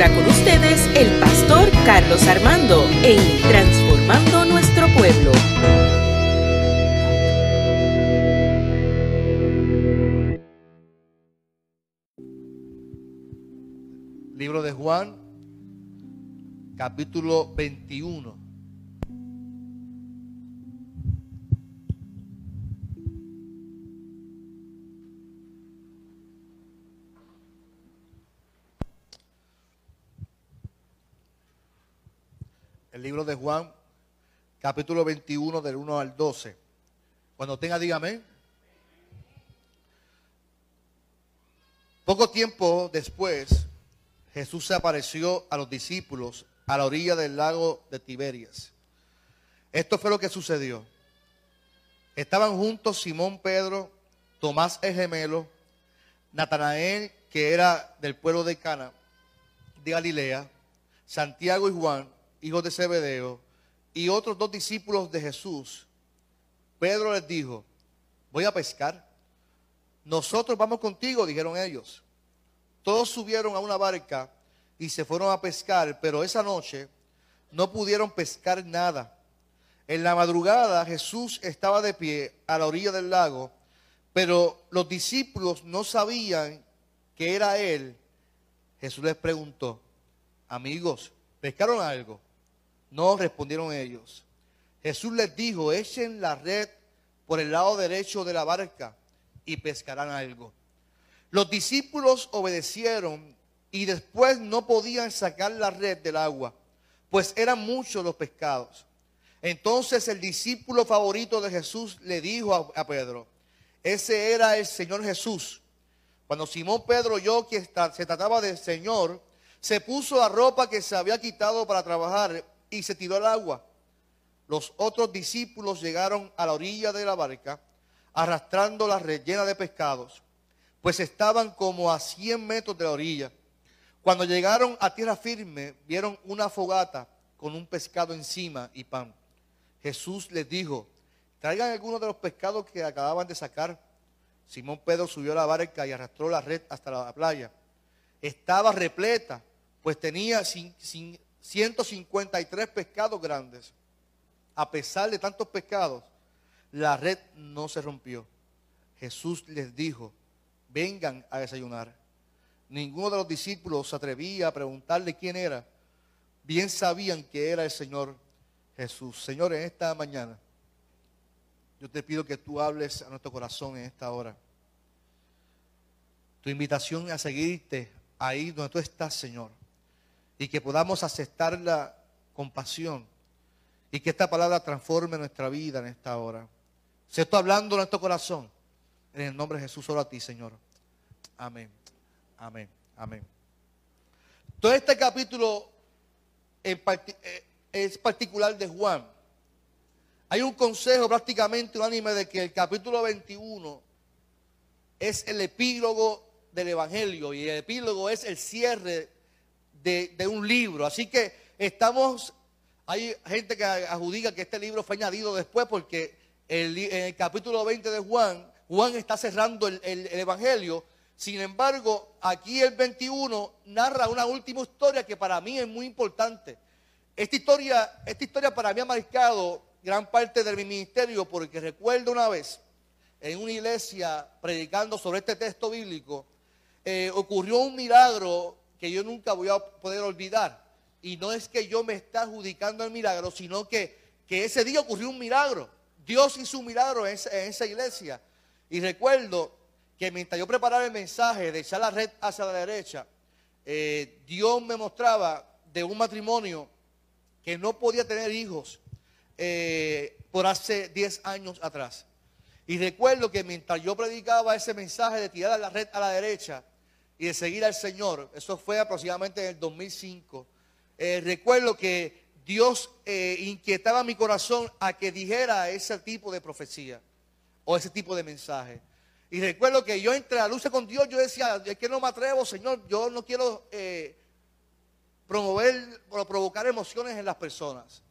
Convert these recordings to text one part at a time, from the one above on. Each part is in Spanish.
ahora con ustedes el pastor Carlos Armando en Transformando Nuestro Pueblo. Libro de Juan, capítulo 21. El libro de Juan, capítulo 21, del 1 al 12. Cuando tenga, dígame. Poco tiempo después, Jesús se apareció a los discípulos a la orilla del lago de Tiberias. Esto fue lo que sucedió. Estaban juntos Simón Pedro, Tomás el gemelo, Natanael, que era del pueblo de Cana, de Galilea, Santiago y Juan, hijos de Zebedeo, y otros dos discípulos de Jesús. Pedro les dijo, voy a pescar. Nosotros vamos contigo, dijeron ellos. Todos subieron a una barca y se fueron a pescar, pero esa noche no pudieron pescar nada. En la madrugada Jesús estaba de pie a la orilla del lago, pero los discípulos no sabían que era Él. Jesús les preguntó, amigos, ¿pescaron algo? No respondieron ellos. Jesús les dijo, echen la red por el lado derecho de la barca y pescarán algo. Los discípulos obedecieron y después no podían sacar la red del agua, pues eran muchos los pescados. Entonces el discípulo favorito de Jesús le dijo a, Pedro, ese era el Señor Jesús. Cuando Simón Pedro oyó que se trataba del Señor, se puso la ropa que se había quitado para trabajar y se tiró al agua. Los otros discípulos llegaron a la orilla de la barca arrastrando la rellena de pescados, pues estaban como a 100 metros de la orilla. Cuando llegaron a tierra firme, vieron una fogata con un pescado encima y pan. Jesús les dijo, traigan algunos de los pescados que acababan de sacar. Simón Pedro subió a la barca y arrastró la red hasta la playa. Estaba repleta, pues tenía sin, sin, 153 pescados grandes. A pesar de tantos pescados, la red no se rompió. Jesús les dijo, vengan a desayunar. Ninguno de los discípulos se atrevía a preguntarle quién era. Bien sabían que era el Señor Jesús. Señor, en esta mañana, yo te pido que tú hables a nuestro corazón en esta hora. Tu invitación a seguirte ahí donde tú estás, Señor y que podamos aceptar la compasión y que esta palabra transforme nuestra vida en esta hora. Se está hablando en nuestro corazón. En el nombre de Jesús, solo a ti, Señor. Amén. Amén. Amén. Todo este capítulo eh, es particular de Juan. Hay un consejo prácticamente unánime de que el capítulo 21 es el epílogo del Evangelio y el epílogo es el cierre de, un libro. Así que estamos, hay gente que adjudica que este libro fue añadido después porque el, en el capítulo 20 de Juan, Juan está cerrando el, Evangelio. Sin embargo, aquí el 21 narra una última historia que para mí es muy importante. Esta historia, esta historia para mí ha marcado gran parte de mi ministerio porque recuerdo una vez en una iglesia predicando sobre este texto bíblico, eh, ocurrió un milagro que yo nunca voy a poder olvidar. Y no es que yo me esté adjudicando el milagro, sino que, que ese día ocurrió un milagro. Dios hizo un milagro en esa, iglesia. Y recuerdo que mientras yo preparaba el mensaje de echar la red hacia la derecha, eh, Dios me mostraba de un matrimonio que no podía tener hijos eh, por hace 10 años atrás. Y recuerdo que mientras yo predicaba ese mensaje de tirar la red a la derecha, y de seguir al Señor. Eso fue aproximadamente en el 2005. Eh, recuerdo que Dios eh, inquietaba mi corazón a que dijera ese tipo de profecía o ese tipo de mensaje. Y recuerdo que yo entre la luz con Dios, yo decía, es que no me atrevo, Señor, yo no quiero eh, promover o provocar emociones en las personas.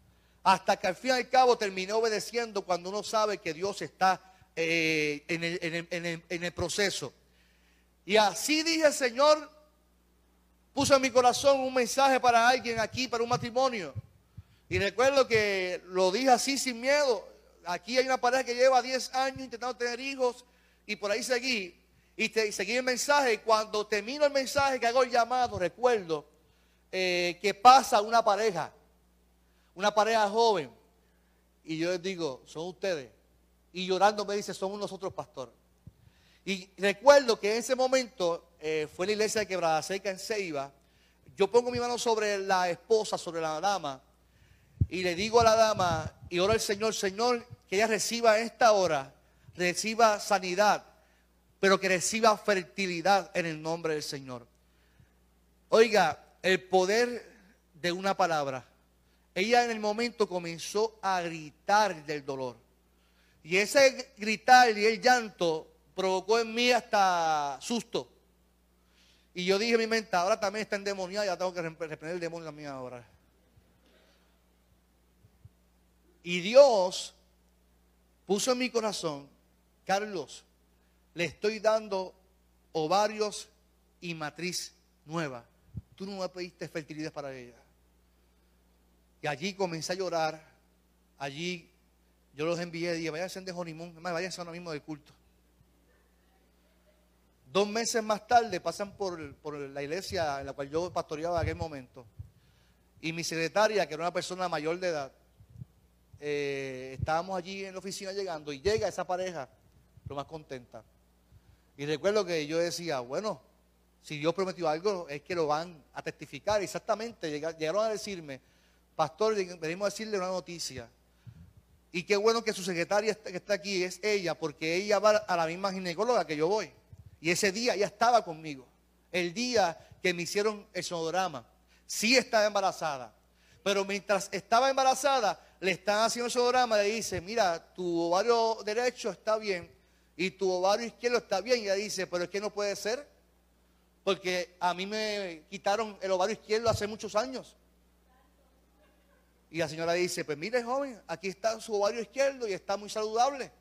Hasta que al fin y al cabo terminé obedeciendo cuando uno sabe que Dios está en el proceso. Y así dije, Señor, puso en mi corazón un mensaje para alguien aquí, para un matrimonio. Y recuerdo que lo dije así sin miedo. Aquí hay una pareja que lleva 10 años intentando tener hijos y por ahí seguí. Y, seguí el mensaje. Y cuando termino el mensaje, que hago el llamado, recuerdo eh, que pasa una pareja, una pareja joven. Y yo les digo, son ustedes. Y llorando me dice, somos nosotros, pastor. Y recuerdo que en ese momento eh, fue la iglesia de Quebrada Seca en Ceiba. Yo pongo mi mano sobre la esposa, sobre la dama. Y le digo a la dama, y oro al Señor, Señor, que ella reciba esta hora, reciba sanidad, pero que reciba fertilidad en el nombre del Señor. Oiga, el poder de una palabra. Ella en el momento comenzó a gritar del dolor. Y ese gritar y el llanto provocó en mí hasta susto. Y yo dije mi mente, ahora también está endemoniada, ya tengo que reprender el demonio mía ahora. Y Dios puso en mi corazón, Carlos, le estoy dando ovarios y matriz nueva. Tú no me pediste fertilidad para ella. Y allí comencé a llorar. Allí yo los envié dije, váyanse de Jonimón, además váyanse ahora mismo del culto. Dos meses más tarde pasan por, la iglesia en la cual yo pastoreaba en aquel momento. Y mi secretaria, que era una persona mayor de edad, eh, estábamos allí en la oficina llegando y llega esa pareja, lo más contenta. Y recuerdo que yo decía, bueno, si Dios prometió algo, es que lo van a testificar. Exactamente, llegaron a decirme, pastor, venimos a decirle una noticia. Y qué bueno que su secretaria que está aquí es ella, porque ella va a la misma ginecóloga que yo voy. Y ese día ella estaba conmigo. El día que me hicieron el sonograma. Sí estaba embarazada. Pero mientras estaba embarazada, le están haciendo el sonograma y le dice, mira, tu ovario derecho está bien y tu ovario izquierdo está bien. Y ella dice, pero es que no puede ser. Porque a mí me quitaron el ovario izquierdo hace muchos años. Y la señora dice, pues mire joven, aquí está su ovario izquierdo y está muy saludable.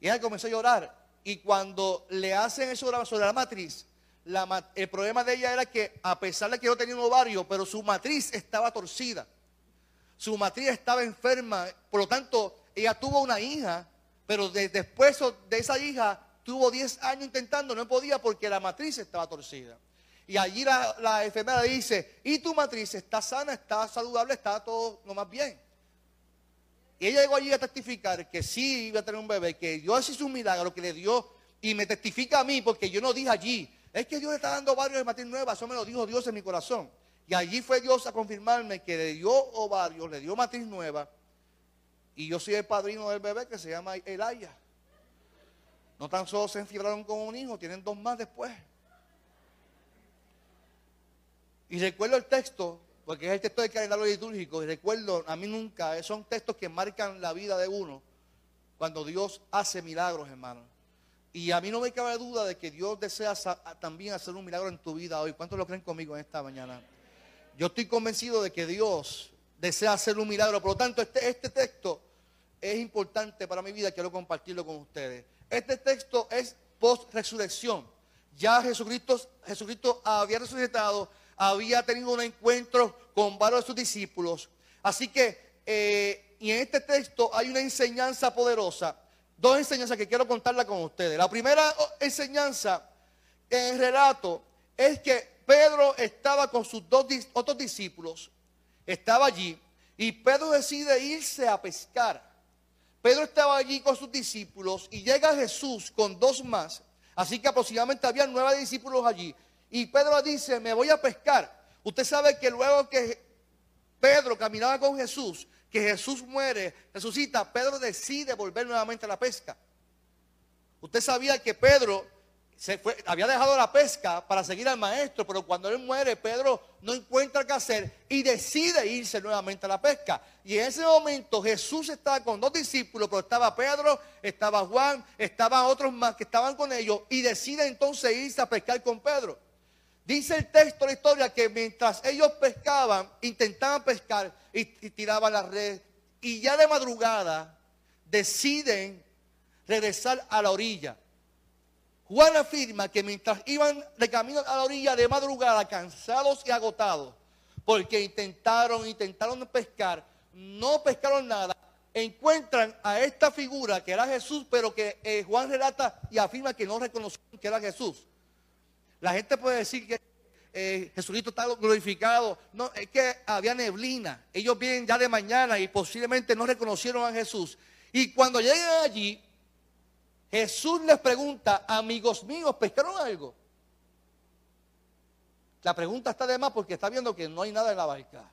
Y ella comenzó a llorar. Y cuando le hacen eso sobre la matriz, el problema de ella era que a pesar de que no tenía un ovario, pero su matriz estaba torcida. Su matriz estaba enferma. Por lo tanto, ella tuvo una hija, pero después de esa hija tuvo 10 años intentando, no podía porque la matriz estaba torcida. Y allí la, la enfermera dice, y tu matriz está sana, está saludable, está todo lo más bien. Y ella llegó allí a testificar que sí iba a tener un bebé, que Dios hizo un milagro, que le dio, y me testifica a mí, porque yo no dije allí, es que Dios le está dando varios de matriz nueva, eso me lo dijo Dios en mi corazón. Y allí fue Dios a confirmarme que le dio ovarios, le dio matriz nueva, y yo soy el padrino del bebé que se llama Elaya. No tan solo se enfibraron con un hijo, tienen dos más después. Y recuerdo el texto porque es el texto del calendario litúrgico y recuerdo, a mí nunca, son textos que marcan la vida de uno cuando Dios hace milagros, hermano. Y a mí no me cabe duda de que Dios desea también hacer un milagro en tu vida hoy. ¿Cuántos lo creen conmigo en esta mañana? Yo estoy convencido de que Dios desea hacer un milagro. Por lo tanto, este, este texto es importante para mi vida. Quiero compartirlo con ustedes. Este texto es post-resurrección. Ya Jesucristo, Jesucristo había resucitado había tenido un encuentro con varios de sus discípulos. Así que, eh, y en este texto hay una enseñanza poderosa, dos enseñanzas que quiero contarla con ustedes. La primera enseñanza en el relato es que Pedro estaba con sus dos otros discípulos, estaba allí, y Pedro decide irse a pescar. Pedro estaba allí con sus discípulos y llega Jesús con dos más. Así que aproximadamente había nueve discípulos allí. Y Pedro dice, me voy a pescar. Usted sabe que luego que Pedro caminaba con Jesús, que Jesús muere, resucita, Pedro decide volver nuevamente a la pesca. Usted sabía que Pedro se había dejado la pesca para seguir al maestro, pero cuando él muere, Pedro no encuentra qué hacer y decide irse nuevamente a la pesca. Y en ese momento Jesús estaba con dos discípulos, pero estaba Pedro, estaba Juan, estaban otros más que estaban con ellos y decide entonces irse a pescar con Pedro. Dice el texto, la historia, que mientras ellos pescaban, intentaban pescar y, tiraban la red, y ya de madrugada deciden regresar a la orilla. Juan afirma que mientras iban de camino a la orilla de madrugada, cansados y agotados, porque intentaron, intentaron pescar, no pescaron nada, encuentran a esta figura que era Jesús, pero que eh, Juan relata y afirma que no reconocieron que era Jesús. La gente puede decir que eh, Jesucristo está glorificado. No, es que había neblina. Ellos vienen ya de mañana y posiblemente no reconocieron a Jesús. Y cuando llegan allí, Jesús les pregunta, amigos míos, ¿pescaron algo? La pregunta está de más porque está viendo que no hay nada en la barca.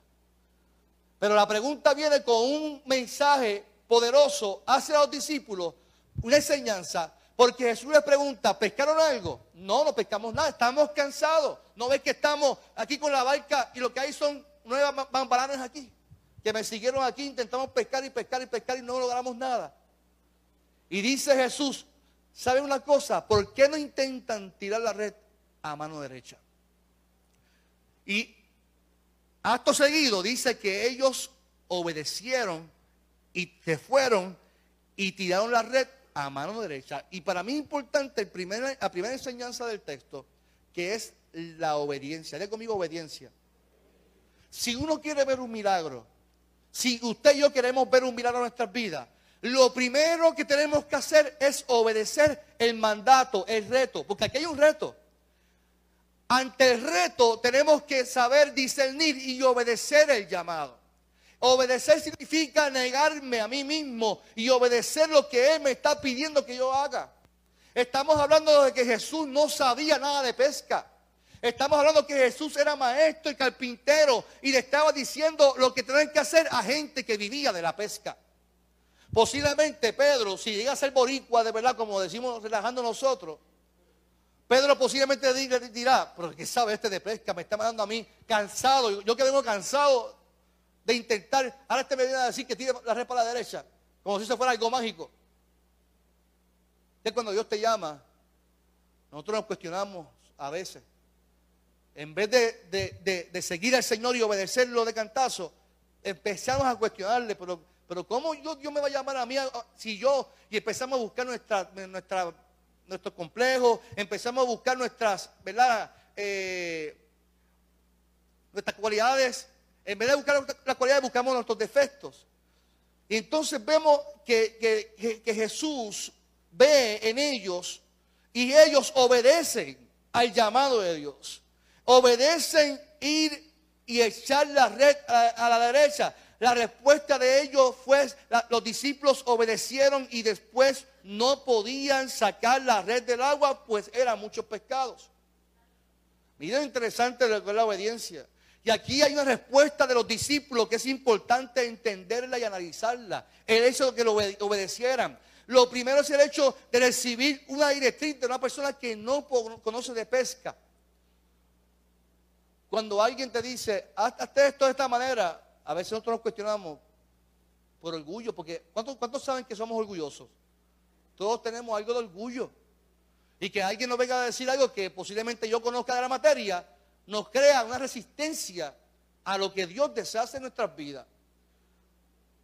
Pero la pregunta viene con un mensaje poderoso hacia los discípulos, una enseñanza, porque Jesús les pregunta, ¿pescaron algo? No, no pescamos nada, estamos cansados. ¿No ves que estamos aquí con la barca y lo que hay son nueve bambalanes aquí? Que me siguieron aquí, intentamos pescar y pescar y pescar y no logramos nada. Y dice Jesús, ¿saben una cosa? ¿Por qué no intentan tirar la red a mano derecha? Y Acto seguido dice que ellos obedecieron y se fueron y tiraron la red a mano derecha. Y para mí importante el la primera enseñanza del texto, que es la obediencia. De conmigo obediencia. Si uno quiere ver un milagro, si usted y yo queremos ver un milagro en nuestras vidas, lo primero que tenemos que hacer es obedecer el mandato, el reto, porque aquí hay un reto. Ante el reto tenemos que saber discernir y obedecer el llamado. Obedecer significa negarme a mí mismo y obedecer lo que Él me está pidiendo que yo haga. Estamos hablando de que Jesús no sabía nada de pesca. Estamos hablando que Jesús era maestro y carpintero y le estaba diciendo lo que tenían que hacer a gente que vivía de la pesca. Posiblemente Pedro, si llega a ser boricua de verdad, como decimos relajando nosotros, Pedro posiblemente dirá, pero ¿qué sabe este de pesca? Me está mandando a mí cansado. Yo que vengo cansado de intentar. Ahora este me viene a decir que tire la red para la derecha, como si eso fuera algo mágico. Es cuando Dios te llama, nosotros nos cuestionamos a veces. En vez de, seguir al Señor y obedecerlo de cantazo, empezamos a cuestionarle, pero, pero ¿cómo Dios, Dios me va a llamar a mí si yo, y empezamos a buscar nuestra, nuestra nuestros complejos, empezamos a buscar nuestras, ¿verdad? Eh, nuestras cualidades. En vez de buscar las cualidades, buscamos nuestros defectos. Y entonces vemos que, Jesús ve en ellos y ellos obedecen al llamado de Dios. Obedecen ir y echar la red a, la derecha. La respuesta de ellos fue, los discípulos obedecieron y después no podían sacar la red del agua, pues eran muchos pescados. Miren interesante lo que la obediencia. Y aquí hay una respuesta de los discípulos que es importante entenderla y analizarla. El hecho de que lo obedecieran. Lo primero es el hecho de recibir una directriz de una persona que no conoce de pesca. Cuando alguien te dice, hazte esto de esta manera, a veces nosotros nos cuestionamos por orgullo, porque ¿cuántos, ¿cuántos saben que somos orgullosos? Todos tenemos algo de orgullo. Y que alguien nos venga a decir algo que posiblemente yo conozca de la materia, nos crea una resistencia a lo que Dios deshace en nuestras vidas.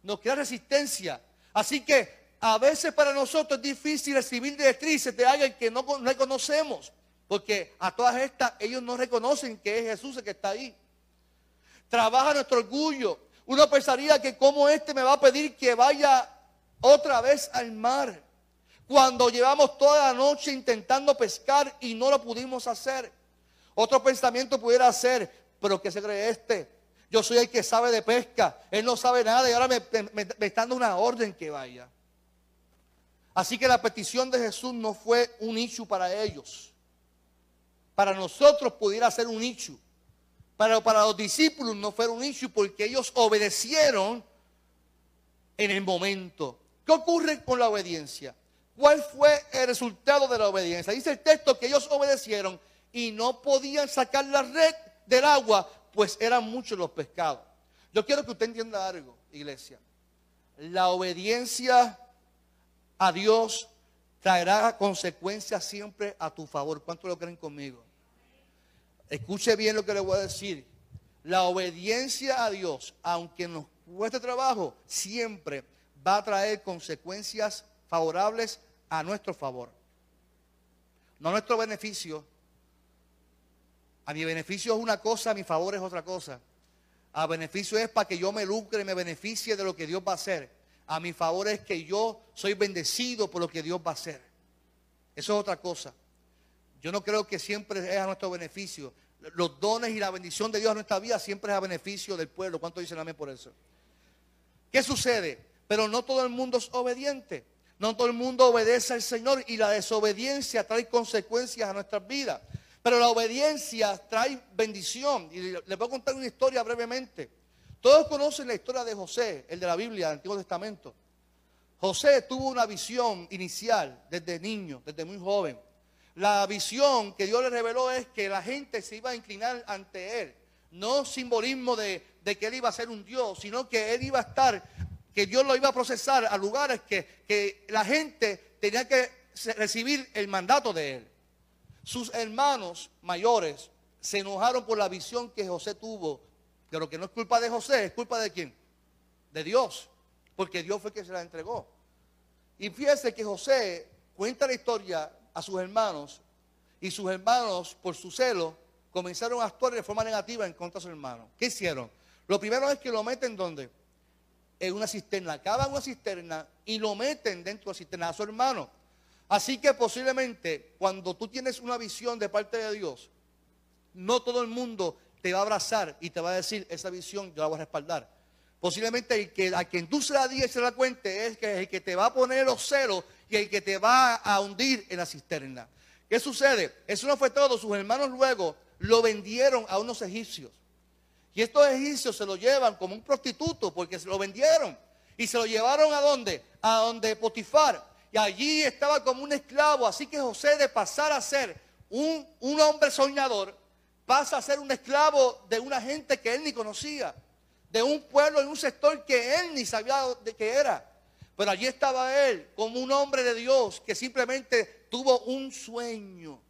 Nos crea resistencia. Así que a veces para nosotros es difícil recibir directrices de alguien que no reconocemos. Porque a todas estas ellos no reconocen que es Jesús el que está ahí. Trabaja nuestro orgullo. Uno pensaría que como este me va a pedir que vaya otra vez al mar cuando llevamos toda la noche intentando pescar y no lo pudimos hacer. Otro pensamiento pudiera ser, pero ¿qué se cree este? Yo soy el que sabe de pesca, él no sabe nada y ahora me, está dando una orden que vaya. Así que la petición de Jesús no fue un issue para ellos. Para nosotros pudiera ser un issue. Pero para los discípulos no fue un issue porque ellos obedecieron en el momento. ¿Qué ocurre con la obediencia? ¿Cuál fue el resultado de la obediencia? Dice el texto que ellos obedecieron y no podían sacar la red del agua, pues eran muchos los pescados. Yo quiero que usted entienda algo, iglesia. La obediencia a Dios traerá consecuencias siempre a tu favor. ¿Cuántos lo creen conmigo? Escuche bien lo que le voy a decir. La obediencia a Dios, aunque nos cueste trabajo, siempre va a traer consecuencias favorables a nuestro favor. no a nuestro beneficio. A mi beneficio es una cosa, a mi favor es otra cosa. A beneficio es para que yo me lucre me beneficie de lo que Dios va a hacer. A mi favor es que yo soy bendecido por lo que Dios va a hacer. Eso es otra cosa. Yo no creo que siempre es a nuestro beneficio. Los dones y la bendición de Dios en nuestra vida siempre es a beneficio del pueblo. ¿Cuánto dicen amén por eso? ¿Qué sucede? Pero no todo el mundo es obediente. No todo el mundo obedece al Señor y la desobediencia trae consecuencias a nuestras vidas. Pero la obediencia trae bendición. Y les voy a contar una historia brevemente. Todos conocen la historia de José, el de la Biblia, del Antiguo Testamento. José tuvo una visión inicial desde niño, desde muy joven. La visión que Dios le reveló es que la gente se iba a inclinar ante él. No simbolismo de, que él iba a ser un Dios, sino que él iba a estar, que Dios lo iba a procesar a lugares que, que la gente tenía que recibir el mandato de él. Sus hermanos mayores se enojaron por la visión que José tuvo, pero que no es culpa de José, es culpa de quién? De Dios, porque Dios fue quien se la entregó. Y fíjese que José cuenta la historia a sus hermanos y sus hermanos, por su celo, comenzaron a actuar de forma negativa en contra de su hermano. ¿Qué hicieron? Lo primero es que lo meten donde? En una cisterna. Cavan una cisterna y lo meten dentro de la cisterna a su hermano. Así que posiblemente cuando tú tienes una visión de parte de Dios, no todo el mundo te va a abrazar y te va a decir, esa visión yo la voy a respaldar. Posiblemente el que, a quien tú se la digas y se la cuente es que el que te va a poner los celos y el que te va a hundir en la cisterna. ¿Qué sucede? Eso no fue todo. Sus hermanos luego lo vendieron a unos egipcios. Y estos egipcios se lo llevan como un prostituto porque se lo vendieron. Y se lo llevaron a dónde? A donde Potifar y allí estaba como un esclavo. Así que José de pasar a ser un, hombre soñador, pasa a ser un esclavo de una gente que él ni conocía, de un pueblo, en un sector que él ni sabía de qué era. Pero allí estaba él como un hombre de Dios que simplemente tuvo un sueño.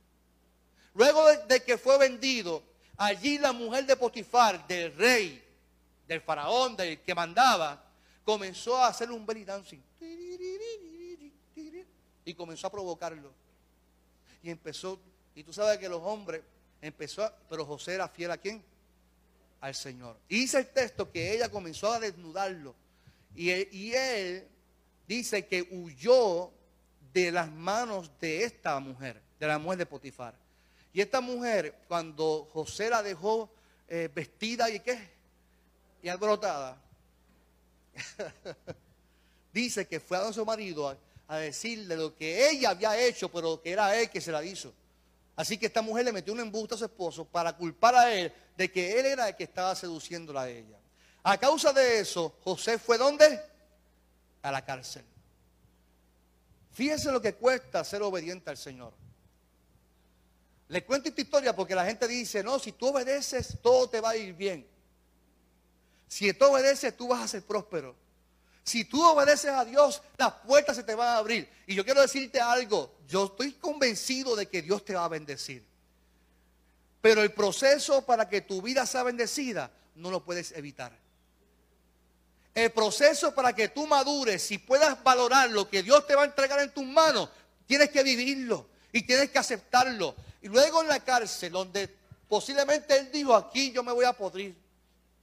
Luego de, que fue vendido, allí la mujer de Potifar, del rey, del faraón, del que mandaba, comenzó a hacer un belly dancing y comenzó a provocarlo. Y empezó, y tú sabes que los hombres empezó, pero José era fiel a quién? Al Señor. Y dice el texto que ella comenzó a desnudarlo. Y él dice que huyó de las manos de esta mujer, de la mujer de Potifar. Y esta mujer, cuando José la dejó eh, vestida y qué, y alborotada, dice que fue a su marido a decirle lo que ella había hecho, pero que era él que se la hizo. Así que esta mujer le metió un embuste a su esposo para culpar a él de que él era el que estaba seduciéndola a ella. A causa de eso, José fue ¿dónde? A la cárcel. Fíjense lo que cuesta ser obediente al Señor. Le cuento esta historia porque la gente dice, no, si tú obedeces, todo te va a ir bien. Si tú obedeces, tú vas a ser próspero. Si tú obedeces a Dios, las puertas se te van a abrir. Y yo quiero decirte algo, yo estoy convencido de que Dios te va a bendecir. Pero el proceso para que tu vida sea bendecida, no lo puedes evitar. El proceso para que tú madures y puedas valorar lo que Dios te va a entregar en tus manos, tienes que vivirlo y tienes que aceptarlo. Y luego en la cárcel, donde posiblemente Él dijo, aquí yo me voy a podrir.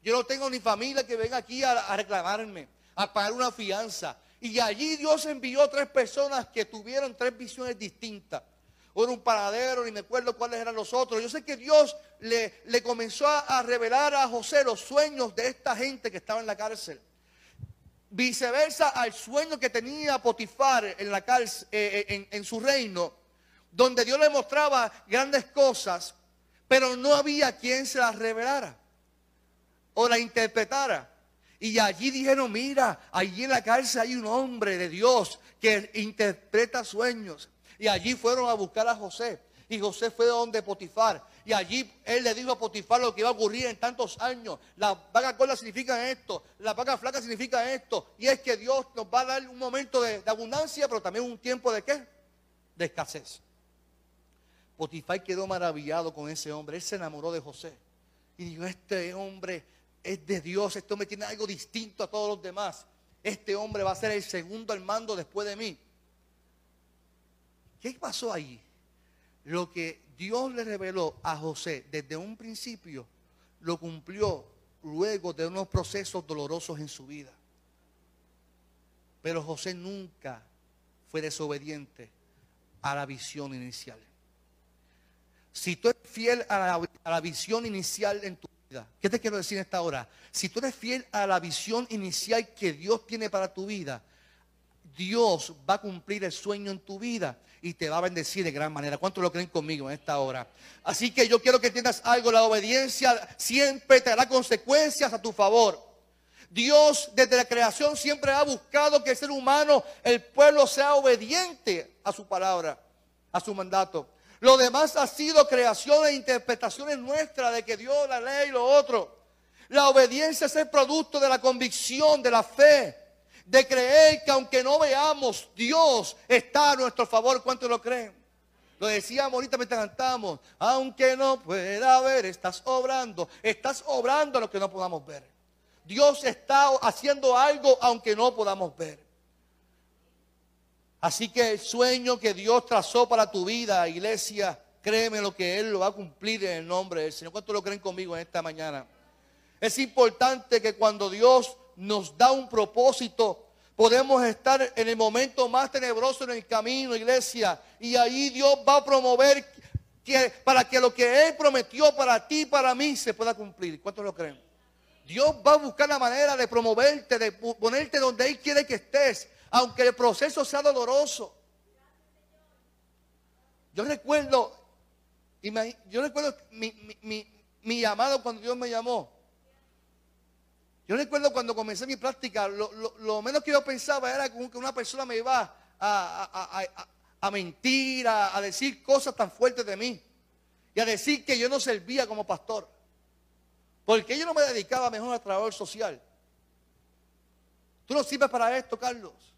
Yo no tengo ni familia que venga aquí a reclamarme a pagar una fianza. Y allí Dios envió tres personas que tuvieron tres visiones distintas. Uno un paradero, ni me acuerdo cuáles eran los otros. Yo sé que Dios le, comenzó a, revelar a José los sueños de esta gente que estaba en la cárcel. Viceversa al sueño que tenía Potifar en, la cárcel, eh, eh, en, su reino, donde Dios le mostraba grandes cosas, pero no había quien se las revelara o la interpretara. Y allí dijeron, mira, allí en la cárcel hay un hombre de Dios que interpreta sueños. Y allí fueron a buscar a José. Y José fue donde Potifar. Y allí él le dijo a Potifar lo que iba a ocurrir en tantos años. La vaca corta significa esto. La vaca flaca significa esto. Y es que Dios nos va a dar un momento de, de abundancia, pero también un tiempo de qué? De escasez. Potifar quedó maravillado con ese hombre. Él se enamoró de José. Y dijo, este hombre es de Dios, este hombre tiene algo distinto a todos los demás. Este hombre va a ser el segundo al mando después de mí. ¿Qué pasó ahí? lo que Dios le reveló a José desde un principio, lo cumplió luego de unos procesos dolorosos en su vida. Pero José nunca fue desobediente a la visión inicial. Si tú eres fiel a la, a la visión inicial en tu ¿qué te quiero decir en esta hora? Si tú eres fiel a la visión inicial que Dios tiene para tu vida, Dios va a cumplir el sueño en tu vida y te va a bendecir de gran manera. ¿Cuántos lo creen conmigo en esta hora? Así que yo quiero que entiendas algo, la obediencia siempre te dará consecuencias a tu favor. Dios desde la creación siempre ha buscado que el ser humano, el pueblo, sea obediente a su palabra, a su mandato. Lo demás ha sido creaciones e interpretaciones nuestras de que Dios, la ley, lo otro. La obediencia es el producto de la convicción, de la fe de creer que aunque no veamos, Dios está a nuestro favor. ¿Cuántos lo creen? Lo decíamos ahorita mientras cantamos. Aunque no pueda ver, estás obrando. Estás obrando lo que no podamos ver. Dios está haciendo algo aunque no podamos ver. Así que el sueño que Dios trazó para tu vida, iglesia, créeme lo que Él lo va a cumplir en el nombre del Señor. ¿Cuántos lo creen conmigo en esta mañana? Es importante que cuando Dios nos da un propósito. Podemos estar en el momento más tenebroso en el camino, iglesia, y ahí Dios va a promover que, para que lo que Él prometió para ti y para mí se pueda cumplir. ¿Cuántos lo creen? Dios va a buscar la manera de promoverte, de ponerte donde Él quiere que estés, aunque el proceso sea doloroso. Yo recuerdo, yo recuerdo mi, llamado cuando Dios me llamó. Yo recuerdo cuando comencé mi práctica, lo, menos que yo pensaba era que una persona me iba a, mentir, a, decir cosas tan fuertes de mí. Y a decir que yo no servía como pastor. Porque yo no me dedicaba mejor al trabajo social. Tú no sirves para esto, Carlos.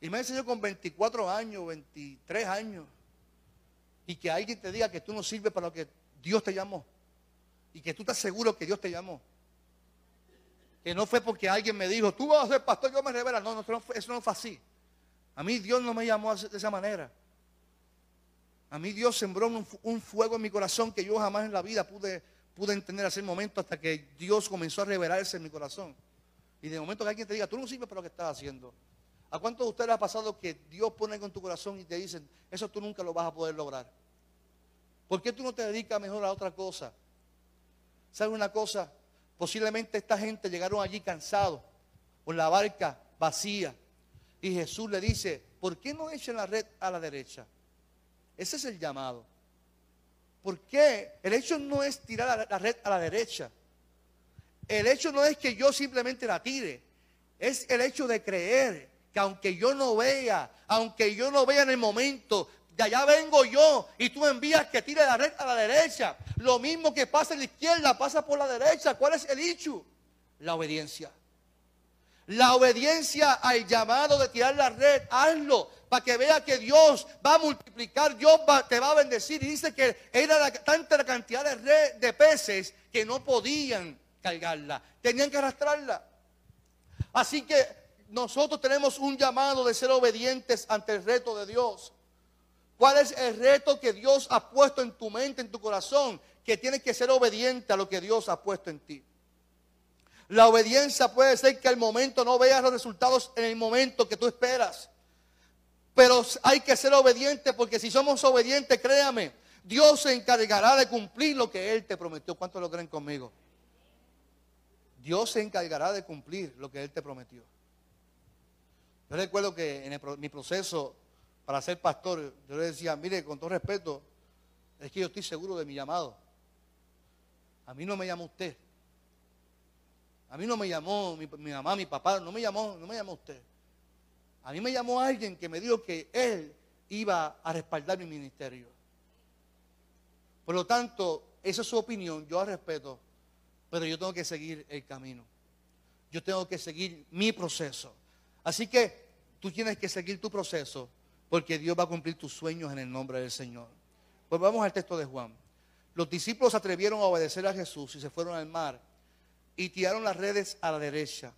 Y me enseñó con 24 años, 23 años. Y que alguien te diga que tú no sirves para lo que Dios te llamó y que tú estás seguro que Dios te llamó. Que no fue porque alguien me dijo, tú vas a ser pastor, yo me revela. No, no, eso no fue así. A mí Dios no me llamó de esa manera. A mí Dios sembró un, fuego en mi corazón que yo jamás en la vida pude, entender ese momento hasta que Dios comenzó a revelarse en mi corazón. Y de momento que alguien te diga, tú no sirves para lo que estás haciendo. ¿A cuántos de ustedes ha pasado que Dios pone con tu corazón y te dicen, eso tú nunca lo vas a poder lograr? ¿Por qué tú no te dedicas mejor a otra cosa? ¿Sabe una cosa? Posiblemente esta gente llegaron allí cansados, con la barca vacía. Y Jesús le dice, ¿por qué no echan la red a la derecha? Ese es el llamado. ¿Por qué? El hecho no es tirar la red a la derecha. El hecho no es que yo simplemente la tire. Es el hecho de creer que aunque yo no vea, aunque yo no vea en el momento, de allá vengo yo y tú envías que tire la red a la derecha. Lo mismo que pasa en la izquierda, pasa por la derecha. ¿Cuál es el hecho? La obediencia. La obediencia al llamado de tirar la red, hazlo para que vea que Dios va a multiplicar, Dios te va a bendecir. Y dice que era tanta la cantidad de, red, de peces que no podían cargarla, tenían que arrastrarla. Así que nosotros tenemos un llamado de ser obedientes ante el reto de Dios. ¿Cuál es el reto que Dios ha puesto en tu mente, en tu corazón? Que tienes que ser obediente a lo que Dios ha puesto en ti. La obediencia puede ser que al momento no veas los resultados en el momento que tú esperas. Pero hay que ser obediente porque si somos obedientes, créame, Dios se encargará de cumplir lo que Él te prometió. ¿Cuántos lo creen conmigo? Dios se encargará de cumplir lo que Él te prometió. Yo recuerdo que en mi proceso para ser pastor, yo le decía, mire, con todo respeto, es que yo estoy seguro de mi llamado. A mí no me llamó usted. A mí no me llamó mi, mamá, mi papá, no me llamó, no me llamó usted. A mí me llamó alguien que me dijo que él iba a respaldar mi ministerio. Por lo tanto, esa es su opinión, yo la respeto, pero yo tengo que seguir el camino. Yo tengo que seguir mi proceso. Así que tú tienes que seguir tu proceso porque Dios va a cumplir tus sueños en el nombre del Señor. Pues vamos al texto de Juan. Los discípulos atrevieron a obedecer a Jesús y se fueron al mar y tiraron las redes a la derecha.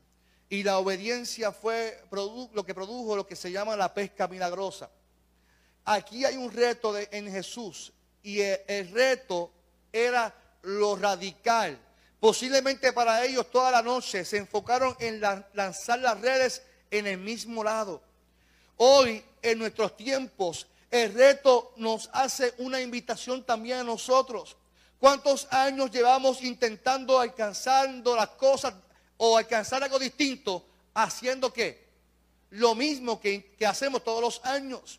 Y la obediencia fue lo que produjo lo que se llama la pesca milagrosa. aquí hay un reto en Jesús y el, reto era lo radical. Posiblemente para ellos toda la noche se enfocaron en la- lanzar las redes en el mismo lado. Hoy, en nuestros tiempos, el reto nos hace una invitación también a nosotros. ¿Cuántos años llevamos intentando alcanzando las cosas o alcanzar algo distinto, haciendo qué? Lo mismo que, que hacemos todos los años.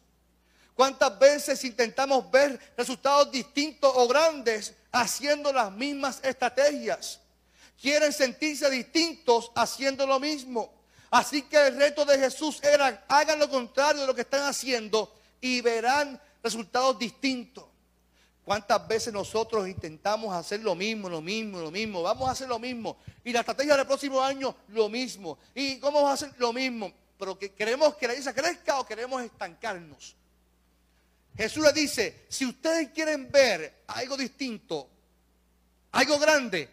¿Cuántas veces intentamos ver resultados distintos o grandes haciendo las mismas estrategias? Quieren sentirse distintos haciendo lo mismo. Así que el reto de Jesús era, hagan lo contrario de lo que están haciendo y verán resultados distintos. ¿Cuántas veces nosotros intentamos hacer lo mismo, lo mismo, lo mismo? Vamos a hacer lo mismo. Y la estrategia del próximo año, lo mismo. ¿Y cómo vamos a hacer lo mismo? Pero que queremos que la iglesia crezca o queremos estancarnos. Jesús le dice, si ustedes quieren ver algo distinto, algo grande,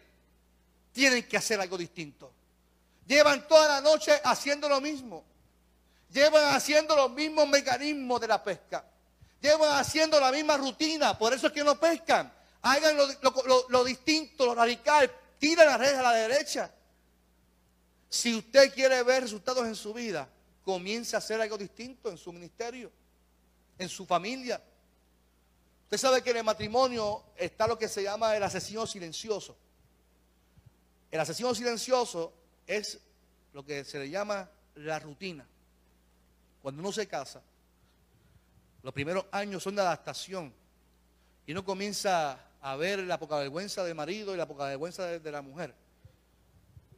tienen que hacer algo distinto. Llevan toda la noche haciendo lo mismo. Llevan haciendo los mismos mecanismos de la pesca. Llevan haciendo la misma rutina. Por eso es que no pescan. Hagan lo, lo- lo- lo distinto, lo radical. Tiran las redes a la derecha. Si usted quiere ver resultados en su vida, comience a hacer algo distinto en su ministerio, en su familia. Usted sabe que en el matrimonio está lo que se llama el asesino silencioso. El asesino silencioso es lo que se le llama la rutina. Cuando uno se casa, los primeros años son de adaptación. Y uno comienza a ver la poca vergüenza del marido y la poca vergüenza de, la mujer.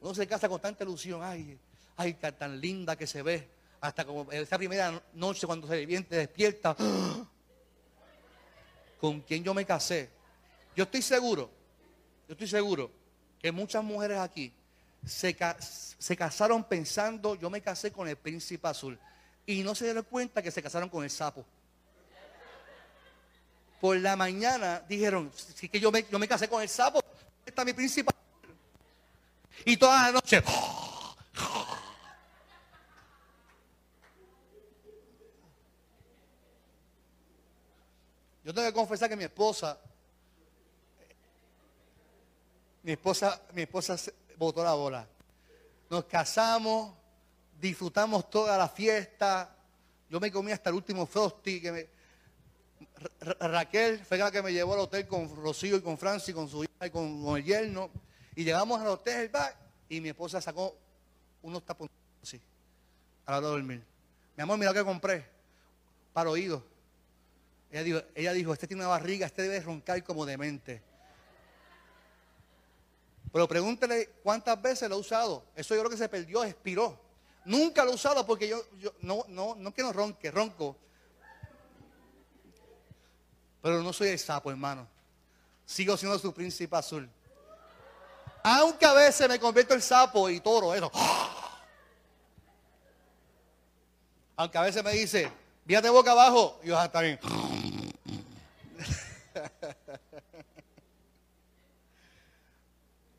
Uno se casa con tanta ilusión. Ay, ay, tan, tan linda que se ve. Hasta como esa primera noche cuando se viene, despierta. ¿Con quién yo me casé? Yo estoy seguro, yo estoy seguro que muchas mujeres aquí se, se casaron pensando, yo me casé con el príncipe azul. Y no se dieron cuenta que se casaron con el sapo. Por la mañana dijeron, sí que yo me, yo me casé con el sapo, está mi príncipe azul. Y toda la noche, yo tengo que confesar que mi esposa, mi esposa, mi esposa botó la bola. Nos casamos, disfrutamos toda la fiesta. Yo me comí hasta el último frosty. Raquel fue la que me llevó al hotel con Rocío y con Francis, con su hija y con, el yerno. Y llegamos al hotel va, y mi esposa sacó unos tapones así, a la hora de dormir. Mi amor, mira lo que compré para oídos. Ella dijo, ella dijo, este tiene una barriga, este debe roncar como demente. Pero pregúntele cuántas veces lo ha usado. Eso yo creo que se perdió, expiró. Nunca lo he usado porque yo, yo no, no, no que no ronque, ronco. Pero no soy el sapo, hermano. Sigo siendo su príncipe azul. Aunque a veces me convierto en sapo y toro, eso. Aunque a veces me dice, víate boca abajo, y yo "Ah, está bien.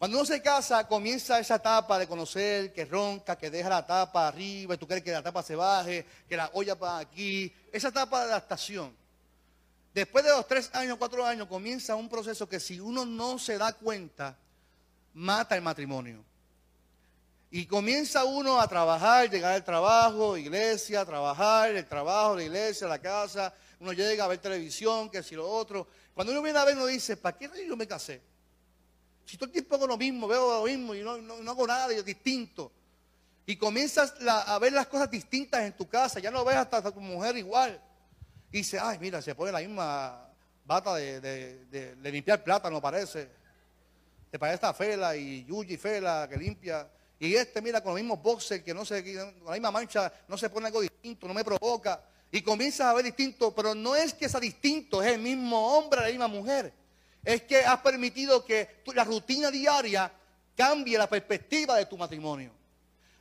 Cuando uno se casa, comienza esa etapa de conocer que ronca, que deja la tapa arriba, y tú quieres que la tapa se baje, que la olla para aquí. Esa etapa de adaptación. Después de los tres años, cuatro años, comienza un proceso que si uno no se da cuenta, mata el matrimonio. Y comienza uno a trabajar, llegar al trabajo, iglesia, trabajar, el trabajo, la iglesia, la casa. Uno llega a ver televisión, que si lo otro. Cuando uno viene a ver, uno dice, ¿para qué yo me casé? Si todo el tiempo hago lo mismo, veo lo mismo y no, no- no hago nada distinto. Y comienzas a ver las cosas distintas en tu casa. Ya no ves hasta tu mujer igual. Y dice, ay, mira, se pone la misma bata de, de- de- de limpiar plátano, parece. Te parece esta Fela y Yuji Fela que limpia. Y este, mira, con los mismos boxers, que no se, con la misma mancha, no se pone algo distinto, no me provoca. Y comienzas a ver distinto, pero no es que sea distinto, es el mismo hombre, la misma mujer. Es que has permitido que la rutina diaria cambie la perspectiva de tu matrimonio.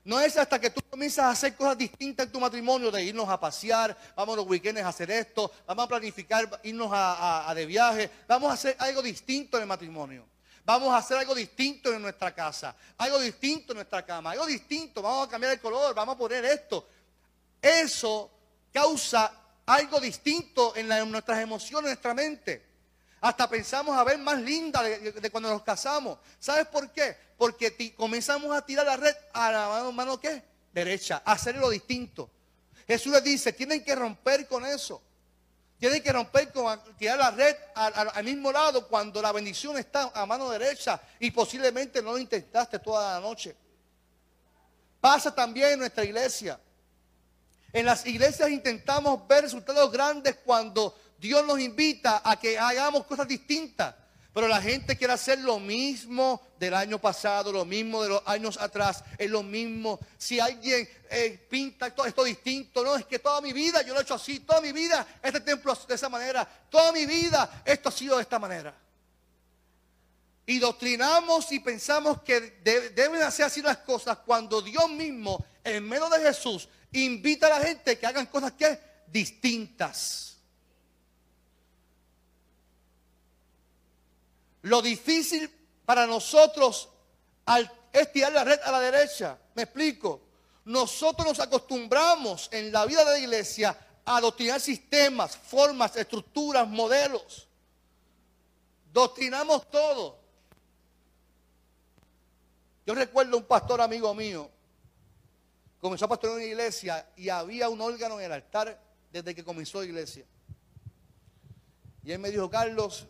No es hasta que tú comienzas a hacer cosas distintas en tu matrimonio, de irnos a pasear, vamos los weekends a hacer esto, vamos a planificar irnos a, a- de viaje, vamos a hacer algo distinto en el matrimonio. Vamos a hacer algo distinto en nuestra casa, algo distinto en nuestra cama, algo distinto, vamos a cambiar el color, vamos a poner esto. Eso causa algo distinto en, nuestras emociones, en nuestra mente. Hasta pensamos a ver más linda de, cuando nos casamos. ¿Sabes por qué? Porque comenzamos a tirar la red a la mano, mano ¿qué? Derecha, a hacer lo distinto. Jesús les dice, tienen que romper con eso. Tienen que romper con tirar la red al, mismo lado cuando la bendición está a mano derecha y posiblemente no lo intentaste toda la noche. Pasa también en nuestra iglesia. En las iglesias intentamos ver resultados grandes cuando Dios nos invita a que hagamos cosas distintas. Pero la gente quiere hacer lo mismo del año pasado, lo mismo de los años atrás, es lo mismo. Si alguien eh, pinta todo esto distinto, no, es que toda mi vida yo lo he hecho así, toda mi vida este templo de esa manera, toda mi vida esto ha sido de esta manera. Y doctrinamos y pensamos que deben hacer así las cosas cuando Dios mismo, en medio de Jesús, invita a la gente que hagan cosas que distintas. Lo difícil para nosotros es tirar la red a la derecha. Me explico. Nosotros nos acostumbramos en la vida de la iglesia a doctrinar sistemas, formas, estructuras, modelos. Doctrinamos todo. Yo recuerdo un pastor amigo mío, comenzó a pastorear una iglesia y había un órgano en el altar desde que comenzó la iglesia. Y él me dijo, Carlos,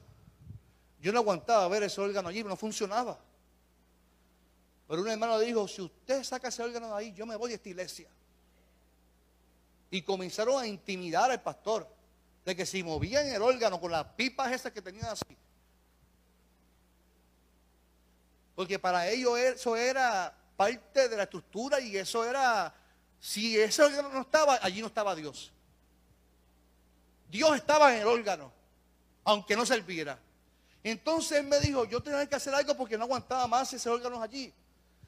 yo no aguantaba ver ese órgano allí, no funcionaba. Pero un hermano dijo, si usted saca ese órgano de ahí, yo me voy a esta iglesia. Y comenzaron a intimidar al pastor de que si movían el órgano con las pipas esas que tenían así. Porque para ellos eso era parte de la estructura y eso era, si ese órgano no estaba, allí no estaba Dios. Dios estaba en el órgano, aunque no serviera. Entonces él me dijo, yo tenía que hacer algo porque no aguantaba más ese órgano allí.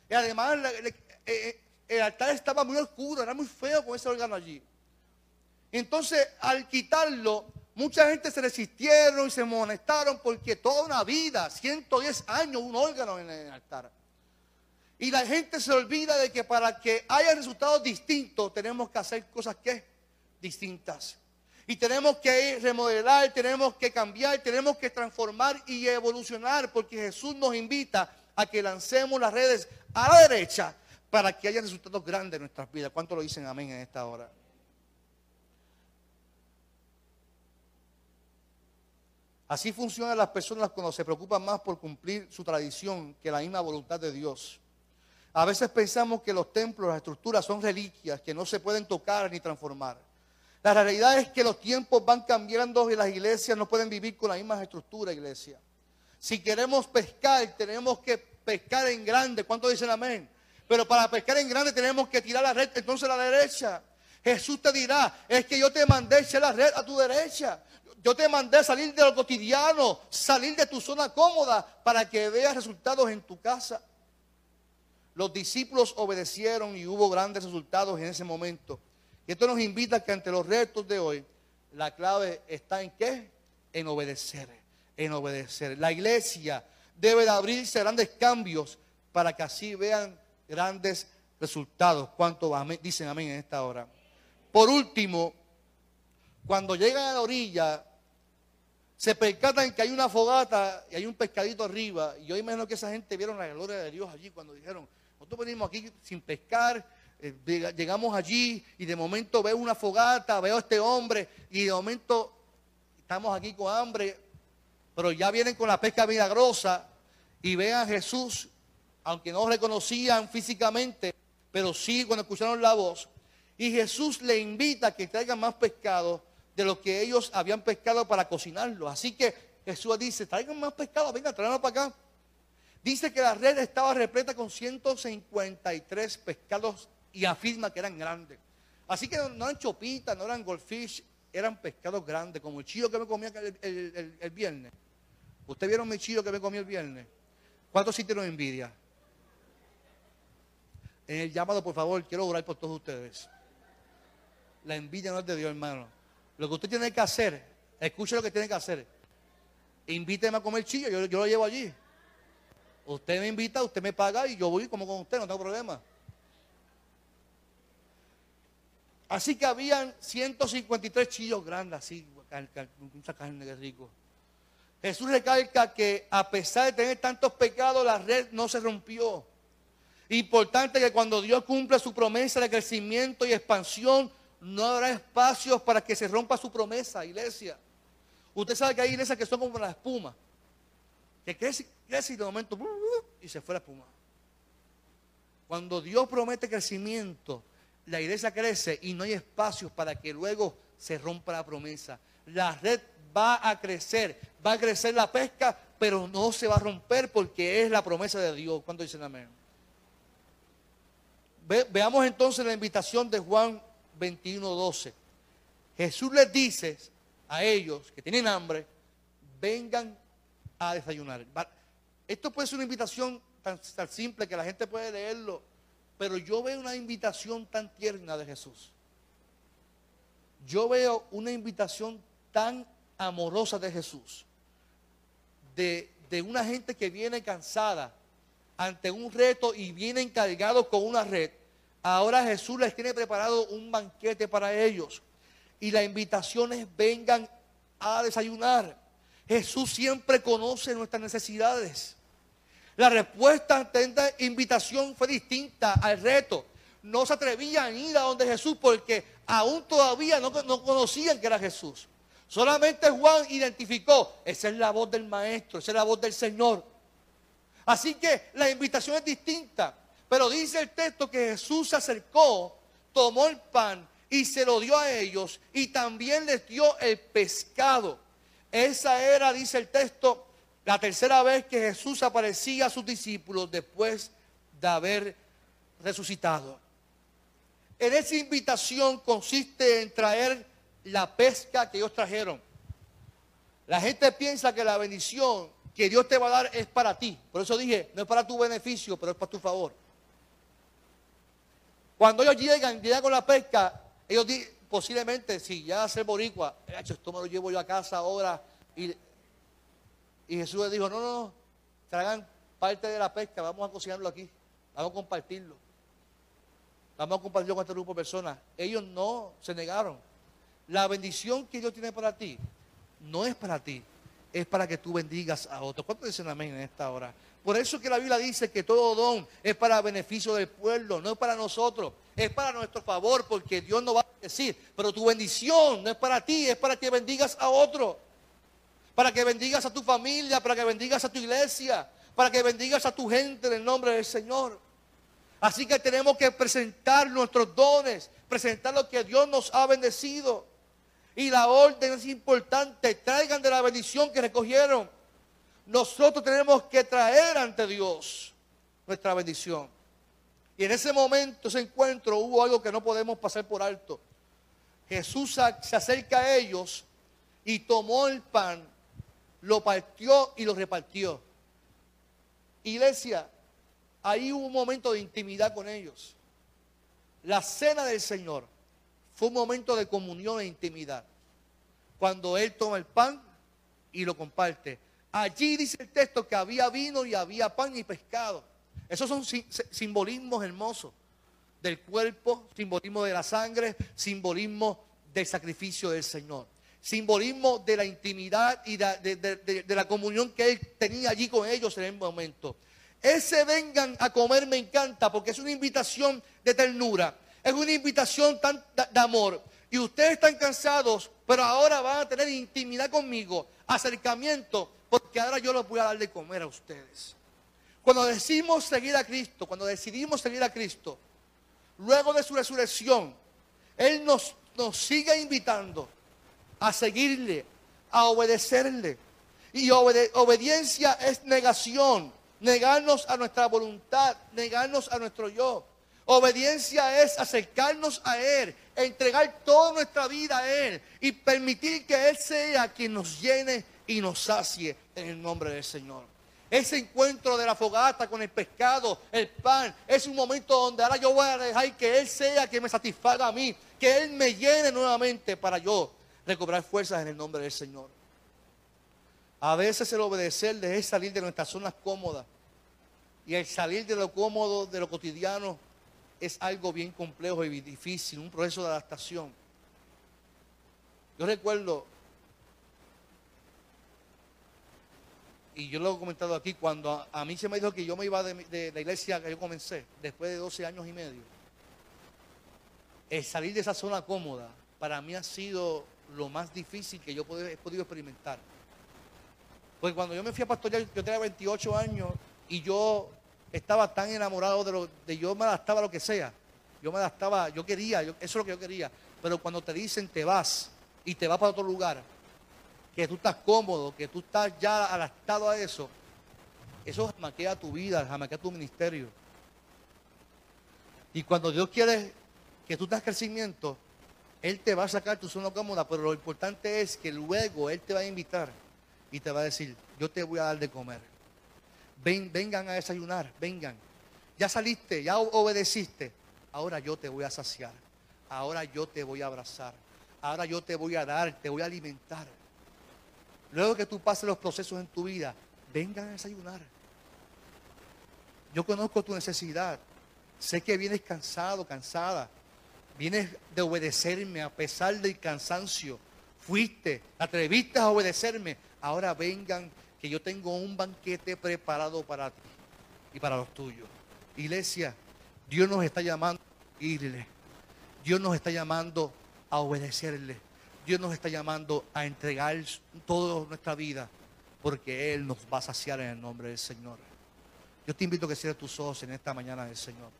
Y además eh, eh, el altar estaba muy oscuro, era muy feo con ese órgano allí. Entonces al quitarlo, mucha gente se resistieron y se molestaron porque toda una vida, 110 años, un órgano en el altar. Y la gente se olvida de que para que haya resultados distintos tenemos que hacer cosas que distintas. Y tenemos que remodelar, tenemos que cambiar, tenemos que transformar y evolucionar porque Jesús nos invita a que lancemos las redes a la derecha para que haya resultados grandes en nuestras vidas. ¿Cuánto lo dicen amén en esta hora? Así funcionan las personas cuando se preocupan más por cumplir su tradición que la misma voluntad de Dios. A veces pensamos que los templos, las estructuras son reliquias que no se pueden tocar ni transformar. La realidad es que los tiempos van cambiando y las iglesias no pueden vivir con la misma estructura, iglesia. Si queremos pescar, tenemos que pescar en grande. ¿Cuántos dicen amén? Pero para pescar en grande tenemos que tirar la red entonces a la derecha. Jesús te dirá, es que yo te mandé echar la red a tu derecha. Yo te mandé salir de lo cotidiano, salir de tu zona cómoda para que veas resultados en tu casa. Los discípulos obedecieron y hubo grandes resultados en ese momento. Y esto nos invita a que ante los retos de hoy, la clave está en qué? En obedecer, en obedecer. La iglesia debe de abrirse a grandes cambios para que así vean grandes resultados. ¿Cuánto dicen amén en esta hora? Por último, cuando llegan a la orilla, se percatan que hay una fogata y hay un pescadito arriba. Y yo imagino que esa gente vieron la gloria de Dios allí cuando dijeron, nosotros venimos aquí sin pescar, eh, llegamos allí y de momento veo una fogata, veo a este hombre y de momento estamos aquí con hambre, pero ya vienen con la pesca milagrosa y vean a Jesús, aunque no reconocían físicamente, pero sí cuando escucharon la voz. Y Jesús le invita a que traigan más pescado de lo que ellos habían pescado para cocinarlo. Así que Jesús dice, traigan más pescado, venga, tráiganlo para acá. Dice que la red estaba repleta con 153 pescados y afirma que eran grandes. Así que no, eran chopitas, no eran goldfish, eran pescados grandes, como el chillo que me comía el, viernes. ¿Ustedes vieron mi chillo que me comí el viernes? ¿Cuántos sintieron envidia? En el llamado, por favor, quiero orar por todos ustedes. La envidia no es de Dios, hermano. Lo que usted tiene que hacer, escuche lo que tiene que hacer. Invíteme a comer chillo, yo, yo lo llevo allí. Usted me invita, usted me paga y yo voy como con usted, no tengo problema. Así que habían 153 chillos grandes, así, mucha carne de rico. Jesús recalca que a pesar de tener tantos pecados, la red no se rompió. Importante que cuando Dios cumpla su promesa de crecimiento y expansión, no habrá espacios para que se rompa su promesa, iglesia. Usted sabe que hay iglesias que son como la espuma, que crece, crece y de momento y se fue la espuma. Cuando Dios promete crecimiento, la iglesia crece y no hay espacios para que luego se rompa la promesa. La red va a crecer, va a crecer la pesca, pero no se va a romper porque es la promesa de Dios. ¿Cuánto dicen amén? veamos entonces la invitación de Juan 21, 12. Jesús les dice a ellos que tienen hambre, vengan a desayunar. Esto puede ser una invitación tan, simple que la gente puede leerlo, pero yo veo una invitación tan tierna de Jesús. Yo veo una invitación tan amorosa de Jesús, de, de una gente que viene cansada ante un reto y viene encargado con una red. Ahora Jesús les tiene preparado un banquete para ellos. Y la invitación es vengan a desayunar. Jesús siempre conoce nuestras necesidades. La respuesta ante esta invitación fue distinta al reto. No se atrevían a ir a donde Jesús porque aún todavía no, no conocían que era Jesús. Solamente Juan identificó, esa es la voz del Maestro, esa es la voz del Señor. Así que la invitación es distinta. Pero dice el texto que Jesús se acercó, tomó el pan y se lo dio a ellos y también les dio el pescado. Esa era, dice el texto, la tercera vez que Jesús aparecía a sus discípulos después de haber resucitado. En esa invitación consiste en traer la pesca que ellos trajeron. La gente piensa que la bendición que Dios te va a dar es para ti. Por eso dije, no es para tu beneficio, pero es para tu favor. Cuando ellos llegan, llegan con la pesca, ellos posiblemente, si ya ser boricua, esto me lo llevo yo a casa ahora y y Jesús le dijo, no, no, traigan parte de la pesca, vamos a cocinarlo aquí, vamos a compartirlo. Vamos a compartirlo con este grupo de personas. Ellos no se negaron. La bendición que Dios tiene para ti no es para ti, es para que tú bendigas a otros. ¿Cuántos dicen amén en esta hora? Por eso que la Biblia dice que todo don es para beneficio del pueblo, no es para nosotros, es para nuestro favor, porque Dios no va a decir, pero tu bendición no es para ti, es para que bendigas a otro para que bendigas a tu familia, para que bendigas a tu iglesia, para que bendigas a tu gente en el nombre del Señor. Así que tenemos que presentar nuestros dones, presentar lo que Dios nos ha bendecido. Y la orden es importante, traigan de la bendición que recogieron. Nosotros tenemos que traer ante Dios nuestra bendición. Y en ese momento, ese encuentro, hubo algo que no podemos pasar por alto. Jesús se acerca a ellos y tomó el pan lo partió y lo repartió. Iglesia, ahí hubo un momento de intimidad con ellos. La cena del Señor fue un momento de comunión e intimidad. Cuando Él toma el pan y lo comparte. Allí dice el texto que había vino y había pan y pescado. Esos son simbolismos hermosos del cuerpo, simbolismo de la sangre, simbolismo del sacrificio del Señor simbolismo de la intimidad y de, la comunión que él tenía allí con ellos en el momento. Ese vengan a comer me encanta porque es una invitación de ternura, es una invitación tan, de amor. Y ustedes están cansados, pero ahora van a tener intimidad conmigo, acercamiento, porque ahora yo los voy a dar de comer a ustedes. Cuando decimos seguir a Cristo, cuando decidimos seguir a Cristo, luego de su resurrección, Él nos, nos sigue invitando a seguirle, a obedecerle. Y obediencia es negación, negarnos a nuestra voluntad, negarnos a nuestro yo. Obediencia es acercarnos a Él, entregar toda nuestra vida a Él y permitir que Él sea quien nos llene y nos sacie en el nombre del Señor. Ese encuentro de la fogata con el pescado, el pan, es un momento donde ahora yo voy a dejar que Él sea quien me satisfaga a mí, que Él me llene nuevamente para yo recobrar fuerzas en el nombre del Señor. A veces el obedecer es salir de nuestras zonas cómodas. Y el salir de lo cómodo, de lo cotidiano, es algo bien complejo y difícil, un proceso de adaptación. Yo recuerdo, y yo lo he comentado aquí, cuando a, mí se me dijo que yo me iba de, la iglesia que yo comencé, después de 12 años y medio, el salir de esa zona cómoda, para mí ha sido lo más difícil que yo he podido experimentar. Porque cuando yo me fui a pastorear, yo tenía 28 años y yo estaba tan enamorado de lo de yo me adaptaba lo que sea. Yo me adaptaba, yo quería, eso es lo que yo quería. Pero cuando te dicen te vas y te vas para otro lugar, que tú estás cómodo, que tú estás ya adaptado a eso, eso jamaquea tu vida, jamaquea tu ministerio. Y cuando Dios quiere que tú tengas crecimiento, Él te va a sacar tu zona cómoda, pero lo importante es que luego Él te va a invitar y te va a decir, yo te voy a dar de comer. Ven, vengan a desayunar, vengan. Ya saliste, ya obedeciste. Ahora yo te voy a saciar. Ahora yo te voy a abrazar. Ahora yo te voy a dar, te voy a alimentar. Luego que tú pases los procesos en tu vida, vengan a desayunar. Yo conozco tu necesidad. Sé que vienes cansado, cansada. Vienes de obedecerme a pesar del cansancio. Fuiste, atreviste a obedecerme. Ahora vengan que yo tengo un banquete preparado para ti y para los tuyos. Iglesia, Dios nos está llamando a irle. Dios nos está llamando a obedecerle. Dios nos está llamando a entregar toda nuestra vida porque Él nos va a saciar en el nombre del Señor. Yo te invito a que cierres tus ojos en esta mañana del Señor.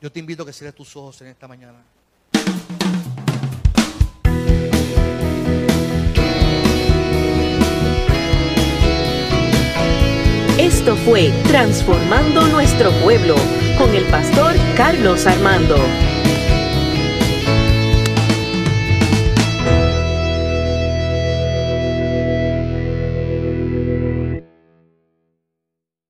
Yo te invito a que cierres tus ojos en esta mañana. Esto fue Transformando Nuestro Pueblo con el pastor Carlos Armando.